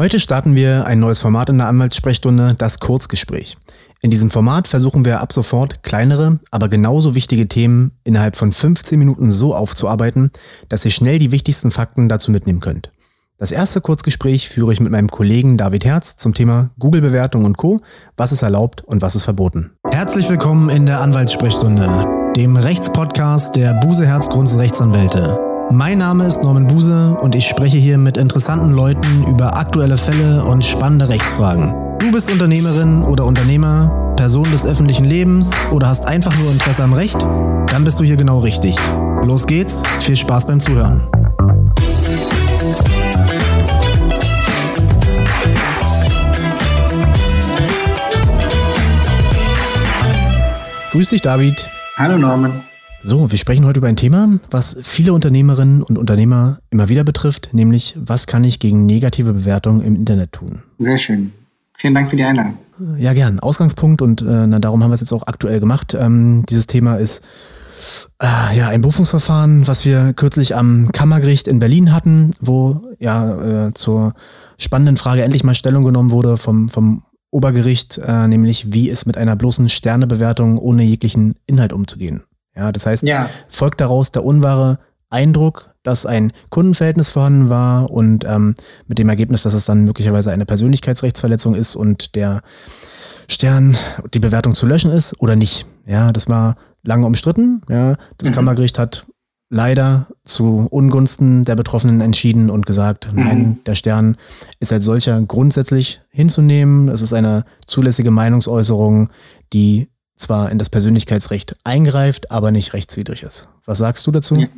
Heute starten wir ein neues Format in der Anwaltssprechstunde, das Kurzgespräch. In diesem Format versuchen wir ab sofort kleinere, aber genauso wichtige Themen innerhalb von 15 Minuten so aufzuarbeiten, dass ihr schnell die wichtigsten Fakten dazu mitnehmen könnt. Das erste Kurzgespräch führe ich mit meinem Kollegen David Herz zum Thema Google-Bewertung und Co., was ist erlaubt und was ist verboten. Herzlich willkommen in der Anwaltssprechstunde, dem Rechtspodcast der Buse Herz Grunds Rechtsanwälte. Mein Name ist Norman Buse und ich spreche hier mit interessanten Leuten über aktuelle Fälle und spannende Rechtsfragen. Du bist Unternehmerin oder Unternehmer, Person des öffentlichen Lebens oder hast einfach nur Interesse am Recht? Dann bist du hier genau richtig. Los geht's, viel Spaß beim Zuhören. Grüß dich, David. Hallo, Norman. So, wir sprechen heute über ein Thema, was viele Unternehmerinnen und Unternehmer immer wieder betrifft, nämlich was kann ich gegen negative Bewertungen im Internet tun? Sehr schön. Vielen Dank für die Einladung. Ja, gern. Ausgangspunkt und äh, na, darum haben wir es jetzt auch aktuell gemacht. Ähm, dieses Thema ist äh, ja ein Berufungsverfahren, was wir kürzlich am Kammergericht in Berlin hatten, wo ja äh, zur spannenden Frage endlich mal Stellung genommen wurde vom, vom Obergericht, äh, nämlich wie es mit einer bloßen Sternebewertung ohne jeglichen Inhalt umzugehen. Ja, das heißt, ja. folgt daraus der unwahre Eindruck, dass ein Kundenverhältnis vorhanden war und ähm, mit dem Ergebnis, dass es dann möglicherweise eine Persönlichkeitsrechtsverletzung ist und der Stern, die Bewertung zu löschen ist oder nicht. Ja, das war lange umstritten. Ja, das mhm. Kammergericht hat leider zu Ungunsten der Betroffenen entschieden und gesagt, mhm. nein, der Stern ist als solcher grundsätzlich hinzunehmen. Es ist eine zulässige Meinungsäußerung, die zwar in das Persönlichkeitsrecht eingreift, aber nicht rechtswidrig ist. Was sagst du dazu? Ja,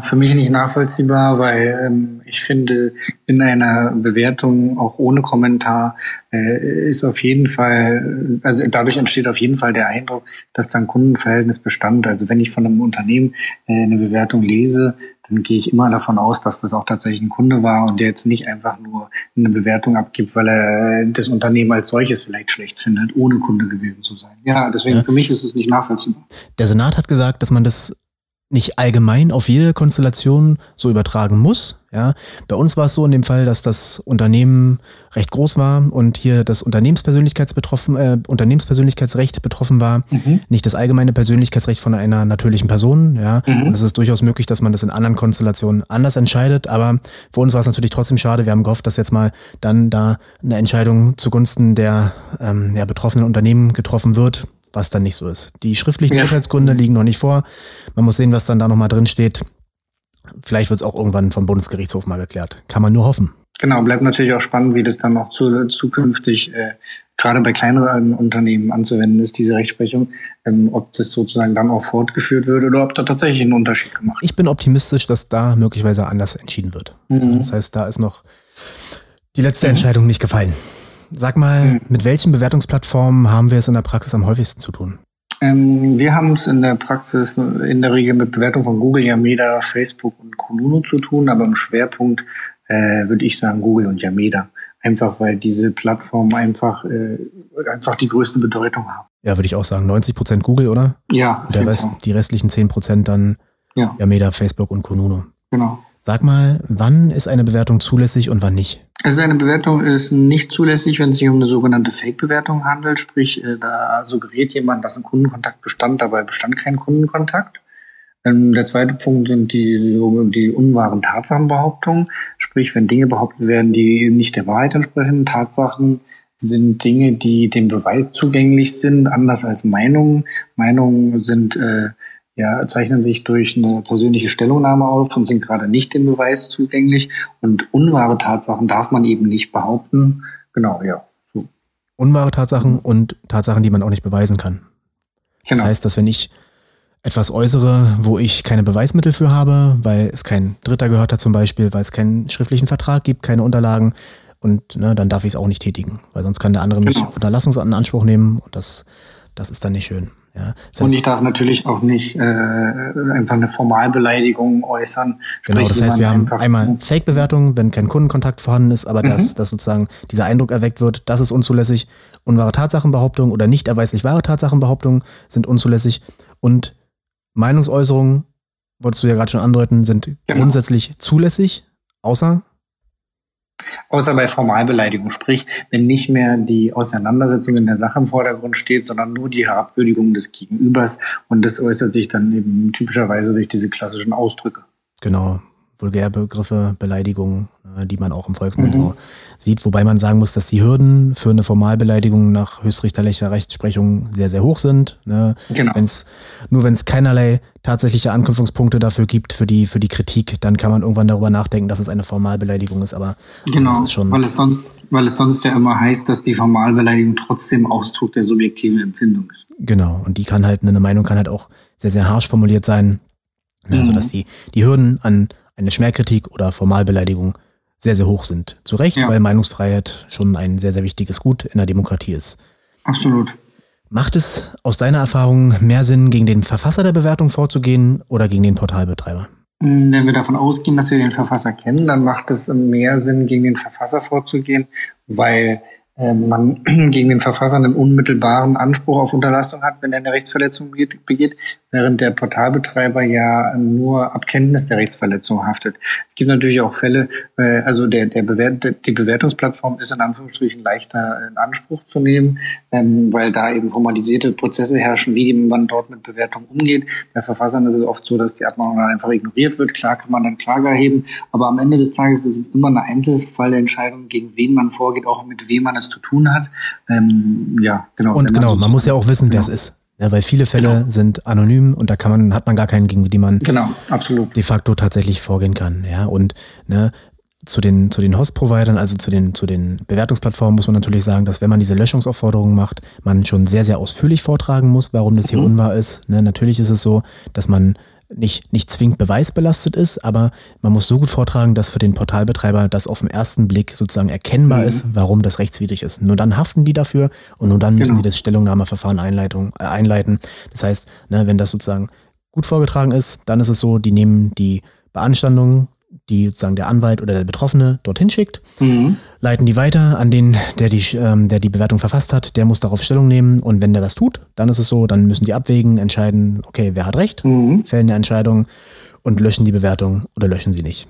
für mich nicht nachvollziehbar, weil ähm, ich finde, in einer Bewertung auch ohne Kommentar äh, ist auf jeden Fall, also dadurch entsteht auf jeden Fall der Eindruck, dass dann Kundenverhältnis bestand. Also wenn ich von einem Unternehmen äh, eine Bewertung lese, dann gehe ich immer davon aus, dass das auch tatsächlich ein Kunde war und der jetzt nicht einfach nur eine Bewertung abgibt, weil er das Unternehmen als solches vielleicht schlecht findet, ohne Kunde gewesen zu sein. Ja, deswegen ja. für mich ist es nicht nachvollziehbar. Der Senat hat gesagt, dass man das nicht allgemein auf jede Konstellation so übertragen muss. Ja, bei uns war es so in dem Fall, dass das Unternehmen recht groß war und hier das Unternehmenspersönlichkeitsbetroffen, äh, Unternehmenspersönlichkeitsrecht betroffen war, mhm. nicht das allgemeine Persönlichkeitsrecht von einer natürlichen Person. Ja, mhm. es ist durchaus möglich, dass man das in anderen Konstellationen anders entscheidet. Aber für uns war es natürlich trotzdem schade. Wir haben gehofft, dass jetzt mal dann da eine Entscheidung zugunsten der ähm, ja, betroffenen Unternehmen getroffen wird was dann nicht so ist. Die schriftlichen ja. Urteilsgründe liegen noch nicht vor. Man muss sehen, was dann da nochmal drin steht. Vielleicht wird es auch irgendwann vom Bundesgerichtshof mal geklärt. Kann man nur hoffen. Genau, bleibt natürlich auch spannend, wie das dann auch zu, zukünftig äh, gerade bei kleineren Unternehmen anzuwenden ist, diese Rechtsprechung, ähm, ob das sozusagen dann auch fortgeführt wird oder ob da tatsächlich ein Unterschied gemacht wird. Ich bin optimistisch, dass da möglicherweise anders entschieden wird. Mhm. Das heißt, da ist noch die letzte. Entscheidung nicht gefallen. Sag mal, hm. mit welchen Bewertungsplattformen haben wir es in der Praxis am häufigsten zu tun? Ähm, wir haben es in der Praxis in der Regel mit Bewertung von Google, Yameda, Facebook und Kununu zu tun, aber im Schwerpunkt äh, würde ich sagen Google und Yameda. Einfach weil diese Plattformen einfach, äh, einfach die größte Bedeutung haben. Ja, würde ich auch sagen. 90 Prozent Google, oder? Ja. Und der Rest, die restlichen 10 Prozent dann ja. Yameda, Facebook und Kununu. Genau. Sag mal, wann ist eine Bewertung zulässig und wann nicht? Also eine Bewertung ist nicht zulässig, wenn es sich um eine sogenannte Fake-Bewertung handelt. Sprich, äh, da suggeriert jemand, dass ein Kundenkontakt bestand, dabei bestand kein Kundenkontakt. Ähm, der zweite Punkt sind die, die unwahren Tatsachenbehauptungen. Sprich, wenn Dinge behauptet werden, die nicht der Wahrheit entsprechen. Tatsachen sind Dinge, die dem Beweis zugänglich sind, anders als Meinungen. Meinungen sind äh, ja, zeichnen sich durch eine persönliche Stellungnahme auf und sind gerade nicht dem Beweis zugänglich. Und unwahre Tatsachen darf man eben nicht behaupten. Genau, ja. So. Unwahre Tatsachen und Tatsachen, die man auch nicht beweisen kann. Genau. Das heißt, dass wenn ich etwas äußere, wo ich keine Beweismittel für habe, weil es kein Dritter gehört hat zum Beispiel, weil es keinen schriftlichen Vertrag gibt, keine Unterlagen, und ne, dann darf ich es auch nicht tätigen, weil sonst kann der andere mich genau. Unterlassungsanspruch nehmen und das, das ist dann nicht schön. Ja, das heißt, und ich darf natürlich auch nicht äh, einfach eine Formalbeleidigung äußern. Genau, das heißt, wir haben einmal Fake-Bewertungen, wenn kein Kundenkontakt vorhanden ist, aber mhm. dass, dass sozusagen dieser Eindruck erweckt wird, das ist unzulässig. Unwahre Tatsachenbehauptungen oder nicht erweislich wahre Tatsachenbehauptungen sind unzulässig. Und Meinungsäußerungen, wolltest du ja gerade schon andeuten, sind genau. grundsätzlich zulässig, außer Außer bei Formalbeleidigung, sprich, wenn nicht mehr die Auseinandersetzung in der Sache im Vordergrund steht, sondern nur die Herabwürdigung des Gegenübers. Und das äußert sich dann eben typischerweise durch diese klassischen Ausdrücke. Genau, Vulgärbegriffe, Beleidigungen, äh, die man auch im Volksmund mhm. sieht. Wobei man sagen muss, dass die Hürden für eine Formalbeleidigung nach höchstrichterlicher Rechtsprechung sehr, sehr hoch sind. Ne? Genau. Wenn's, nur wenn es keinerlei tatsächliche Anknüpfungspunkte dafür gibt für die, für die Kritik, dann kann man irgendwann darüber nachdenken, dass es eine Formalbeleidigung ist. Aber genau, ist schon weil, es sonst, weil es sonst ja immer heißt, dass die Formalbeleidigung trotzdem Ausdruck der subjektiven Empfindung ist. Genau, und die kann halt, eine Meinung kann halt auch sehr, sehr harsch formuliert sein. Ne? Mhm. Also dass die, die Hürden an eine Schmerkritik oder Formalbeleidigung sehr, sehr hoch sind. Zu Recht, ja. weil Meinungsfreiheit schon ein sehr, sehr wichtiges Gut in der Demokratie ist. Absolut. Macht es aus deiner Erfahrung mehr Sinn, gegen den Verfasser der Bewertung vorzugehen oder gegen den Portalbetreiber? Wenn wir davon ausgehen, dass wir den Verfasser kennen, dann macht es mehr Sinn, gegen den Verfasser vorzugehen, weil äh, man gegen den Verfasser einen unmittelbaren Anspruch auf Unterlassung hat, wenn er eine Rechtsverletzung begeht, während der Portalbetreiber ja nur Abkenntnis der Rechtsverletzung haftet. Es gibt natürlich auch Fälle, äh, also der, der Bewert, die Bewertungsplattform ist in Anführungsstrichen leichter in Anspruch zu nehmen, ähm, weil da eben formalisierte Prozesse herrschen, wie man dort mit Bewertung umgeht. Bei Verfassern ist es oft so, dass die Abmahnung dann einfach ignoriert wird. Klar kann man dann Klage erheben, aber am Ende des Tages ist es immer eine Einzelfallentscheidung, gegen wen man vorgeht, auch mit wem man es zu tun hat. Ähm, ja, genau. Und genau, man muss ja auch wissen, wer es genau. ist. Ja, weil viele Fälle genau. sind anonym und da kann man, hat man gar keinen, gegen die man genau, absolut. de facto tatsächlich vorgehen kann. Ja, und ne, zu den, zu den Host-Providern, also zu den, zu den Bewertungsplattformen, muss man natürlich sagen, dass wenn man diese Löschungsaufforderungen macht, man schon sehr, sehr ausführlich vortragen muss, warum das hier mhm. unwahr ist. Ne, natürlich ist es so, dass man nicht, nicht zwingend beweisbelastet ist, aber man muss so gut vortragen, dass für den Portalbetreiber das auf den ersten Blick sozusagen erkennbar mhm. ist, warum das rechtswidrig ist. Nur dann haften die dafür und nur dann müssen genau. die das Stellungnahmeverfahren Einleitung, äh, einleiten. Das heißt, ne, wenn das sozusagen gut vorgetragen ist, dann ist es so, die nehmen die Beanstandung die sozusagen der Anwalt oder der Betroffene dorthin schickt, mhm. leiten die weiter an den, der die, ähm, der die Bewertung verfasst hat, der muss darauf Stellung nehmen und wenn der das tut, dann ist es so, dann müssen die abwägen, entscheiden, okay, wer hat recht, mhm. fällen eine Entscheidung und löschen die Bewertung oder löschen sie nicht.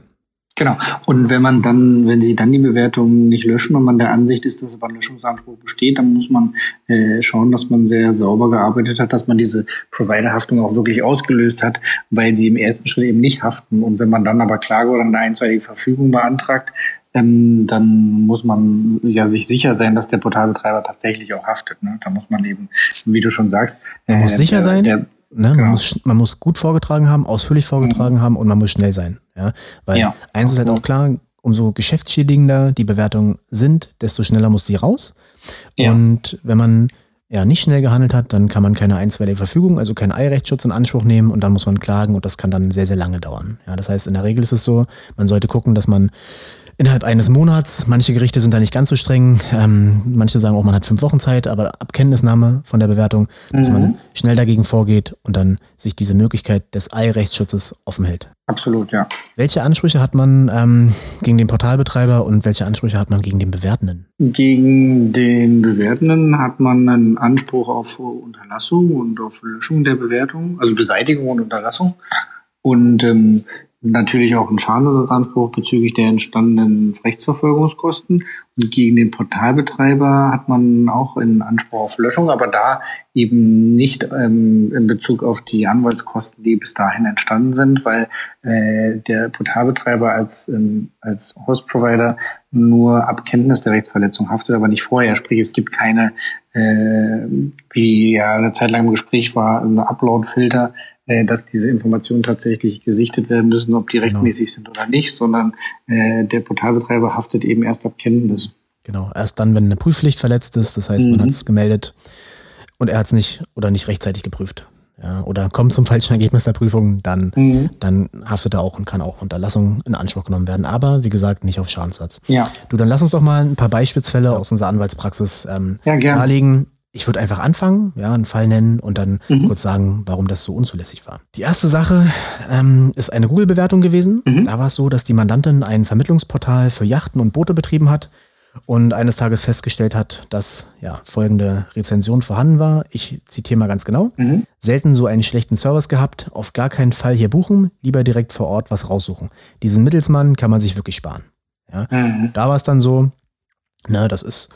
Genau. Und wenn man dann, wenn sie dann die Bewertung nicht löschen und man der Ansicht ist, dass aber ein Löschungsanspruch besteht, dann muss man äh, schauen, dass man sehr sauber gearbeitet hat, dass man diese Provider-Haftung auch wirklich ausgelöst hat, weil sie im ersten Schritt eben nicht haften. Und wenn man dann aber Klage oder eine einseitige Verfügung beantragt, ähm, dann muss man ja sich sicher sein, dass der Portalbetreiber tatsächlich auch haftet. Ne? Da muss man eben, wie du schon sagst, man muss äh, sicher sein. Der, Ne? Genau. Man, muss, man muss gut vorgetragen haben, ausführlich vorgetragen mhm. haben und man muss schnell sein. Ja? Weil ja. eins ist halt auch klar, umso geschäftsschädigender die Bewertungen sind, desto schneller muss sie raus. Ja. Und wenn man ja nicht schnell gehandelt hat, dann kann man keine einstweilige Verfügung, also keinen Eirechtsschutz in Anspruch nehmen und dann muss man klagen und das kann dann sehr, sehr lange dauern. Ja, das heißt, in der Regel ist es so, man sollte gucken, dass man innerhalb eines Monats. Manche Gerichte sind da nicht ganz so streng. Ähm, manche sagen auch, man hat fünf Wochen Zeit, aber Abkenntnisnahme von der Bewertung, dass mhm. man schnell dagegen vorgeht und dann sich diese Möglichkeit des Eilrechtsschutzes offen hält. Absolut, ja. Welche Ansprüche hat man ähm, gegen den Portalbetreiber und welche Ansprüche hat man gegen den Bewertenden? Gegen den Bewertenden hat man einen Anspruch auf Unterlassung und auf Löschung der Bewertung, also Beseitigung und Unterlassung. Und ähm, natürlich auch einen Schadensersatzanspruch bezüglich der entstandenen Rechtsverfolgungskosten. Und gegen den Portalbetreiber hat man auch einen Anspruch auf Löschung, aber da eben nicht ähm, in Bezug auf die Anwaltskosten, die bis dahin entstanden sind, weil äh, der Portalbetreiber als, ähm, als Hostprovider nur ab Kenntnis der Rechtsverletzung haftet, aber nicht vorher. Sprich, es gibt keine, äh, wie ja eine Zeit lang im Gespräch war, ein Upload-Filter, äh, dass diese Informationen tatsächlich gesichtet werden müssen, ob die genau. rechtmäßig sind oder nicht, sondern äh, der Portalbetreiber haftet eben erst ab Kenntnis. Genau, erst dann, wenn eine Prüfpflicht verletzt ist, das heißt, mhm. man hat es gemeldet und er hat es nicht oder nicht rechtzeitig geprüft. Ja, oder kommt zum falschen Ergebnis der Prüfung, dann, mhm. dann haftet er auch und kann auch Unterlassung in Anspruch genommen werden. Aber wie gesagt, nicht auf Schadenssatz. Ja. Du, dann lass uns doch mal ein paar Beispielsfälle aus unserer Anwaltspraxis ähm, ja, darlegen, ich würde einfach anfangen, ja, einen Fall nennen und dann mhm. kurz sagen, warum das so unzulässig war. Die erste Sache ähm, ist eine Google-Bewertung gewesen. Mhm. Da war es so, dass die Mandantin ein Vermittlungsportal für Yachten und Boote betrieben hat und eines Tages festgestellt hat, dass ja, folgende Rezension vorhanden war. Ich zitiere mal ganz genau. Mhm. Selten so einen schlechten Service gehabt, auf gar keinen Fall hier buchen, lieber direkt vor Ort was raussuchen. Diesen Mittelsmann kann man sich wirklich sparen. Ja? Mhm. Da war es dann so, ne, das ist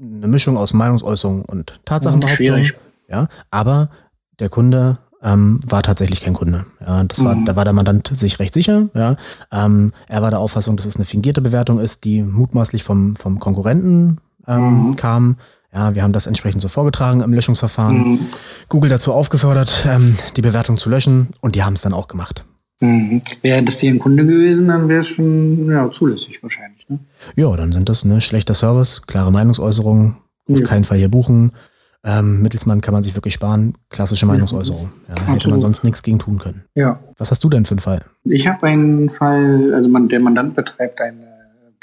eine Mischung aus Meinungsäußerung und Tatsachenbehauptung. Schwierig. Ja, aber der Kunde ähm, war tatsächlich kein Kunde. Ja, das war, mhm. da war der Mandant sich recht sicher. Ja, ähm, er war der Auffassung, dass es eine fingierte Bewertung ist, die mutmaßlich vom, vom Konkurrenten ähm, mhm. kam. Ja, wir haben das entsprechend so vorgetragen im Löschungsverfahren. Mhm. Google dazu aufgefordert, ähm, die Bewertung zu löschen und die haben es dann auch gemacht. Mhm. Wäre das hier ein Kunde gewesen, dann wäre es schon ja, zulässig wahrscheinlich. Ne? Ja, dann sind das ne, schlechter Service, klare Meinungsäußerungen, auf ja. keinen Fall hier buchen. Ähm, Mittelsmann kann man sich wirklich sparen. Klassische Meinungsäußerung. Ja, hätte man sonst nichts gegen tun können. Ja. Was hast du denn für einen Fall? Ich habe einen Fall, also man, der Mandant betreibt eine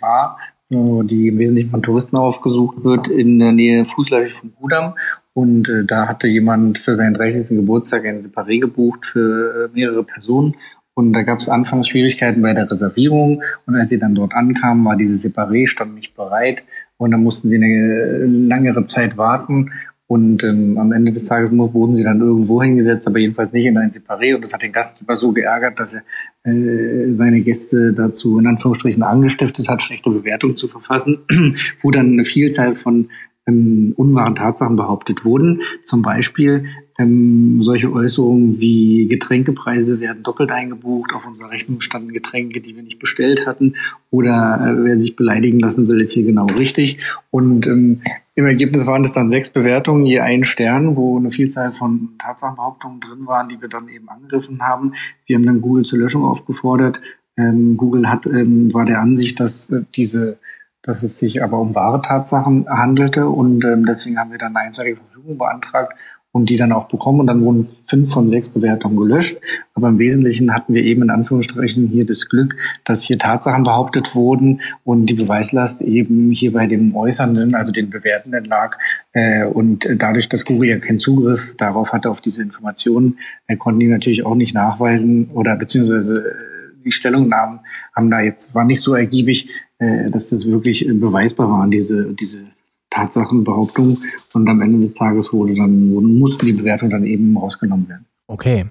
Bar, die im Wesentlichen von Touristen aufgesucht wird, in der Nähe fußläufig von Gudam. Und äh, da hatte jemand für seinen 30. Geburtstag ein Separé gebucht für äh, mehrere Personen. Und da gab es anfangs Schwierigkeiten bei der Reservierung. Und als sie dann dort ankamen, war diese Separé stand nicht bereit. Und dann mussten sie eine langere Zeit warten. Und ähm, am Ende des Tages wurden sie dann irgendwo hingesetzt, aber jedenfalls nicht in ein Separé. Und das hat den Gastgeber so geärgert, dass er äh, seine Gäste dazu in Anführungsstrichen angestiftet hat, schlechte Bewertungen zu verfassen, wo dann eine Vielzahl von ähm, unwahren Tatsachen behauptet wurden. Zum Beispiel ähm, solche Äußerungen wie Getränkepreise werden doppelt eingebucht, auf unserer Rechnung standen Getränke, die wir nicht bestellt hatten, oder äh, wer sich beleidigen lassen will, ist hier genau richtig. Und ähm, im Ergebnis waren es dann sechs Bewertungen, je ein Stern, wo eine Vielzahl von Tatsachenbehauptungen drin waren, die wir dann eben angegriffen haben. Wir haben dann Google zur Löschung aufgefordert. Ähm, Google hat, ähm, war der Ansicht, dass äh, diese, dass es sich aber um wahre Tatsachen handelte und ähm, deswegen haben wir dann eine einseitige Verfügung beantragt und die dann auch bekommen. Und dann wurden fünf von sechs Bewertungen gelöscht. Aber im Wesentlichen hatten wir eben in Anführungsstrichen hier das Glück, dass hier Tatsachen behauptet wurden und die Beweislast eben hier bei dem Äußernden, also den Bewertenden lag. Äh, und dadurch, dass Google ja keinen Zugriff darauf hatte, auf diese Informationen, äh, konnten die natürlich auch nicht nachweisen oder beziehungsweise äh, die Stellungnahmen haben da jetzt, war nicht so ergiebig, dass das wirklich beweisbar waren, diese, diese Tatsachenbehauptung und am Ende des Tages wurde dann, mussten die Bewertungen dann eben rausgenommen werden. Okay.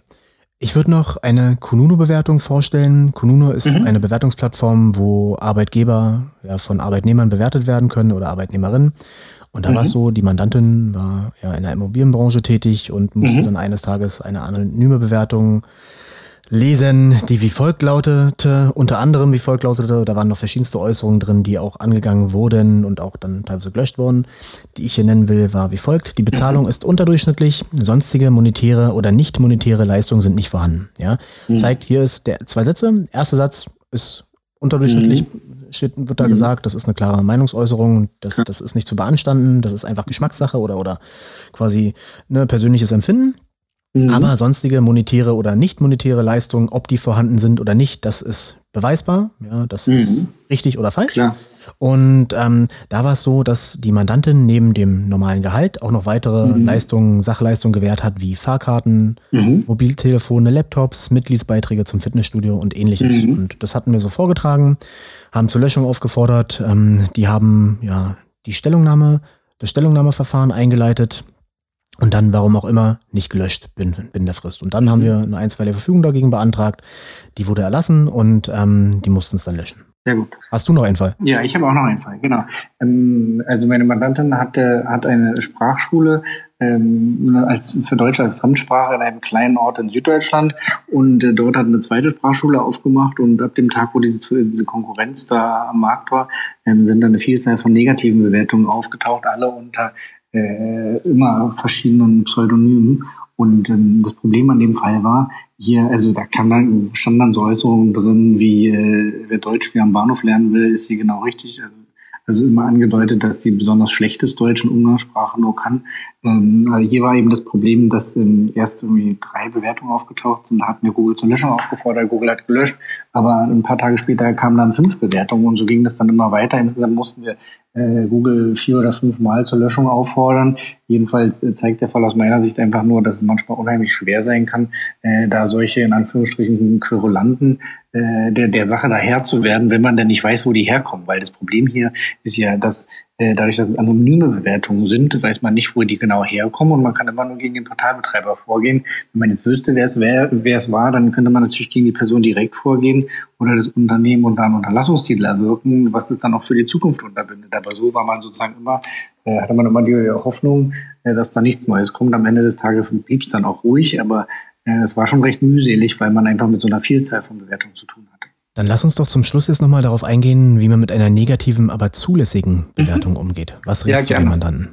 Ich würde noch eine Kununu-Bewertung vorstellen. Kununu ist mhm. eine Bewertungsplattform, wo Arbeitgeber ja, von Arbeitnehmern bewertet werden können oder Arbeitnehmerinnen. Und da mhm. war es so, die Mandantin war ja in der Immobilienbranche tätig und musste mhm. dann eines Tages eine anonyme Bewertung lesen, die wie folgt lautete, unter anderem wie folgt lautete, da waren noch verschiedenste Äußerungen drin, die auch angegangen wurden und auch dann teilweise gelöscht wurden. Die ich hier nennen will, war wie folgt. Die Bezahlung ist unterdurchschnittlich, sonstige monetäre oder nicht monetäre Leistungen sind nicht vorhanden. Ja? Mhm. Zeigt, hier ist der zwei Sätze. Erster Satz ist unterdurchschnittlich, mhm. steht, wird da mhm. gesagt, das ist eine klare Meinungsäußerung, das, das ist nicht zu beanstanden, das ist einfach Geschmackssache oder, oder quasi ne, persönliches Empfinden. Mhm. Aber sonstige monetäre oder nicht monetäre Leistungen, ob die vorhanden sind oder nicht, das ist beweisbar. Ja, das mhm. ist richtig oder falsch. Klar. Und ähm, da war es so, dass die Mandantin neben dem normalen Gehalt auch noch weitere mhm. Leistungen, Sachleistungen gewährt hat, wie Fahrkarten, mhm. Mobiltelefone, Laptops, Mitgliedsbeiträge zum Fitnessstudio und ähnliches. Mhm. Und das hatten wir so vorgetragen, haben zur Löschung aufgefordert. Ähm, die haben ja die Stellungnahme, das Stellungnahmeverfahren eingeleitet und dann, warum auch immer, nicht gelöscht bin, bin der Frist. Und dann haben wir eine einstweilige Verfügung dagegen beantragt. Die wurde erlassen und ähm, die mussten es dann löschen. Sehr gut. Hast du noch einen Fall? Ja, ich habe auch noch einen Fall, genau. Ähm, also meine Mandantin hatte, hat eine Sprachschule ähm, als für Deutsch als Fremdsprache in einem kleinen Ort in Süddeutschland und äh, dort hat eine zweite Sprachschule aufgemacht und ab dem Tag, wo diese, diese Konkurrenz da am Markt war, ähm, sind dann eine Vielzahl von negativen Bewertungen aufgetaucht, alle unter äh, immer verschiedenen Pseudonymen. Und ähm, das Problem an dem Fall war, hier, also da kam dann, standen dann so Äußerungen drin, wie äh, wer Deutsch wie am Bahnhof lernen will, ist hier genau richtig. Also also immer angedeutet, dass sie besonders schlechtes Deutsch und Umgangssprache nur kann. Ähm, also hier war eben das Problem, dass ähm, erst irgendwie drei Bewertungen aufgetaucht sind. Da hat mir Google zur Löschung aufgefordert, Google hat gelöscht, aber ein paar Tage später kamen dann fünf Bewertungen und so ging das dann immer weiter. Insgesamt mussten wir äh, Google vier oder fünf Mal zur Löschung auffordern. Jedenfalls äh, zeigt der Fall aus meiner Sicht einfach nur, dass es manchmal unheimlich schwer sein kann, äh, da solche in Anführungsstrichen Querulanten äh, der, der Sache daher zu werden, wenn man denn nicht weiß, wo die herkommen. Weil das Problem hier ist ja, dass dadurch, dass es anonyme Bewertungen sind, weiß man nicht, wo die genau herkommen und man kann immer nur gegen den Portalbetreiber vorgehen. Wenn man jetzt wüsste, wer es, wer, wer es war, dann könnte man natürlich gegen die Person direkt vorgehen oder das Unternehmen und dann Unterlassungstitel erwirken, was das dann auch für die Zukunft unterbindet. Aber so war man sozusagen immer, äh, hatte man immer die Hoffnung, äh, dass da nichts Neues kommt. Am Ende des Tages blieb es dann auch ruhig, aber äh, es war schon recht mühselig, weil man einfach mit so einer Vielzahl von Bewertungen zu tun hatte. Dann lass uns doch zum Schluss jetzt nochmal darauf eingehen, wie man mit einer negativen, aber zulässigen Bewertung mhm. umgeht. Was rätst ja, du dem Mandanten?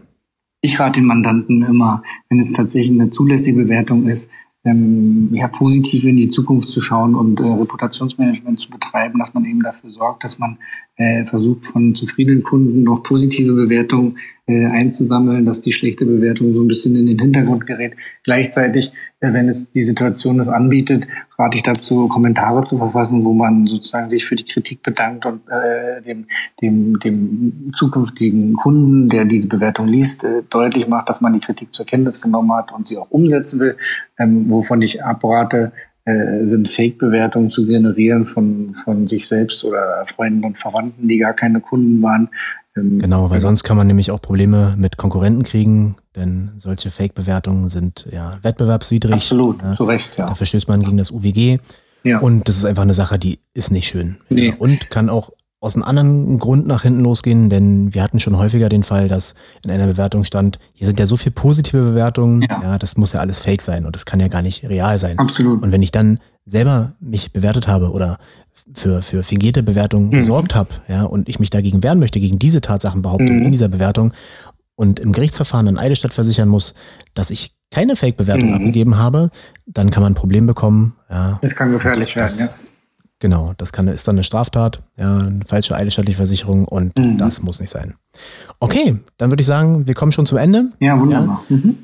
Ich rate den Mandanten immer, wenn es tatsächlich eine zulässige Bewertung ist, ähm, ja, positiv in die Zukunft zu schauen und äh, Reputationsmanagement zu betreiben, dass man eben dafür sorgt, dass man äh, versucht, von zufriedenen Kunden noch positive Bewertungen äh, einzusammeln, dass die schlechte Bewertung so ein bisschen in den Hintergrund gerät. Gleichzeitig, äh, wenn es die Situation es anbietet, rate ich dazu, Kommentare zu verfassen, wo man sozusagen sich für die Kritik bedankt und äh, dem, dem, dem zukünftigen Kunden, der diese Bewertung liest, äh, deutlich macht, dass man die Kritik zur Kenntnis genommen hat und sie auch umsetzen will, ähm, wovon ich abrate, äh, sind Fake-Bewertungen zu generieren von, von sich selbst oder Freunden und Verwandten, die gar keine Kunden waren. Ähm, genau, weil sonst kann man nämlich auch Probleme mit Konkurrenten kriegen, denn solche Fake-Bewertungen sind ja wettbewerbswidrig. Absolut, ja. zu Recht, ja. Da verstößt man gegen das UWG. Ja. Und das ist einfach eine Sache, die ist nicht schön. Nee. Und kann auch aus einem anderen Grund nach hinten losgehen, denn wir hatten schon häufiger den Fall, dass in einer Bewertung stand, hier sind ja so viele positive Bewertungen, ja. ja, das muss ja alles fake sein und das kann ja gar nicht real sein. Absolut. Und wenn ich dann selber mich bewertet habe oder für, für fingierte Bewertungen mhm. gesorgt habe, ja, und ich mich dagegen wehren möchte, gegen diese Tatsachenbehauptung mhm. in dieser Bewertung und im Gerichtsverfahren an Eidesstadt versichern muss, dass ich keine Fake-Bewertung mhm. abgegeben habe, dann kann man ein Problem bekommen. Ja. Das kann gefährlich werden, ja. Genau, das kann, ist dann eine Straftat, ja, eine falsche eidesstattliche Versicherung und mhm. das muss nicht sein. Okay, dann würde ich sagen, wir kommen schon zum Ende. Ja, wunderbar. Ja. Mhm.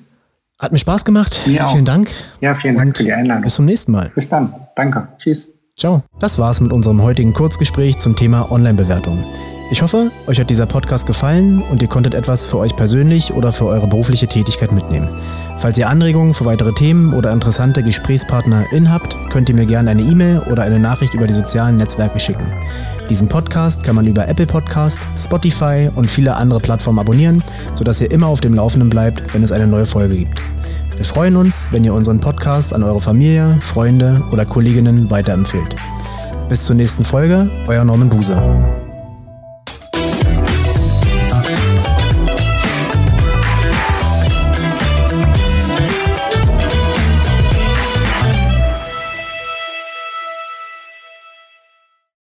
Hat mir Spaß gemacht. Mir vielen auch. Dank. Ja, vielen Dank für die Einladung. Bis zum nächsten Mal. Bis dann. Danke. Tschüss. Ciao. Das war's mit unserem heutigen Kurzgespräch zum Thema Online-Bewertung. Ich hoffe, euch hat dieser Podcast gefallen und ihr konntet etwas für euch persönlich oder für eure berufliche Tätigkeit mitnehmen. Falls ihr Anregungen für weitere Themen oder interessante GesprächspartnerInnen habt, könnt ihr mir gerne eine E-Mail oder eine Nachricht über die sozialen Netzwerke schicken. Diesen Podcast kann man über Apple Podcast, Spotify und viele andere Plattformen abonnieren, sodass ihr immer auf dem Laufenden bleibt, wenn es eine neue Folge gibt. Wir freuen uns, wenn ihr unseren Podcast an eure Familie, Freunde oder Kolleginnen weiterempfehlt. Bis zur nächsten Folge, euer Norman Buser.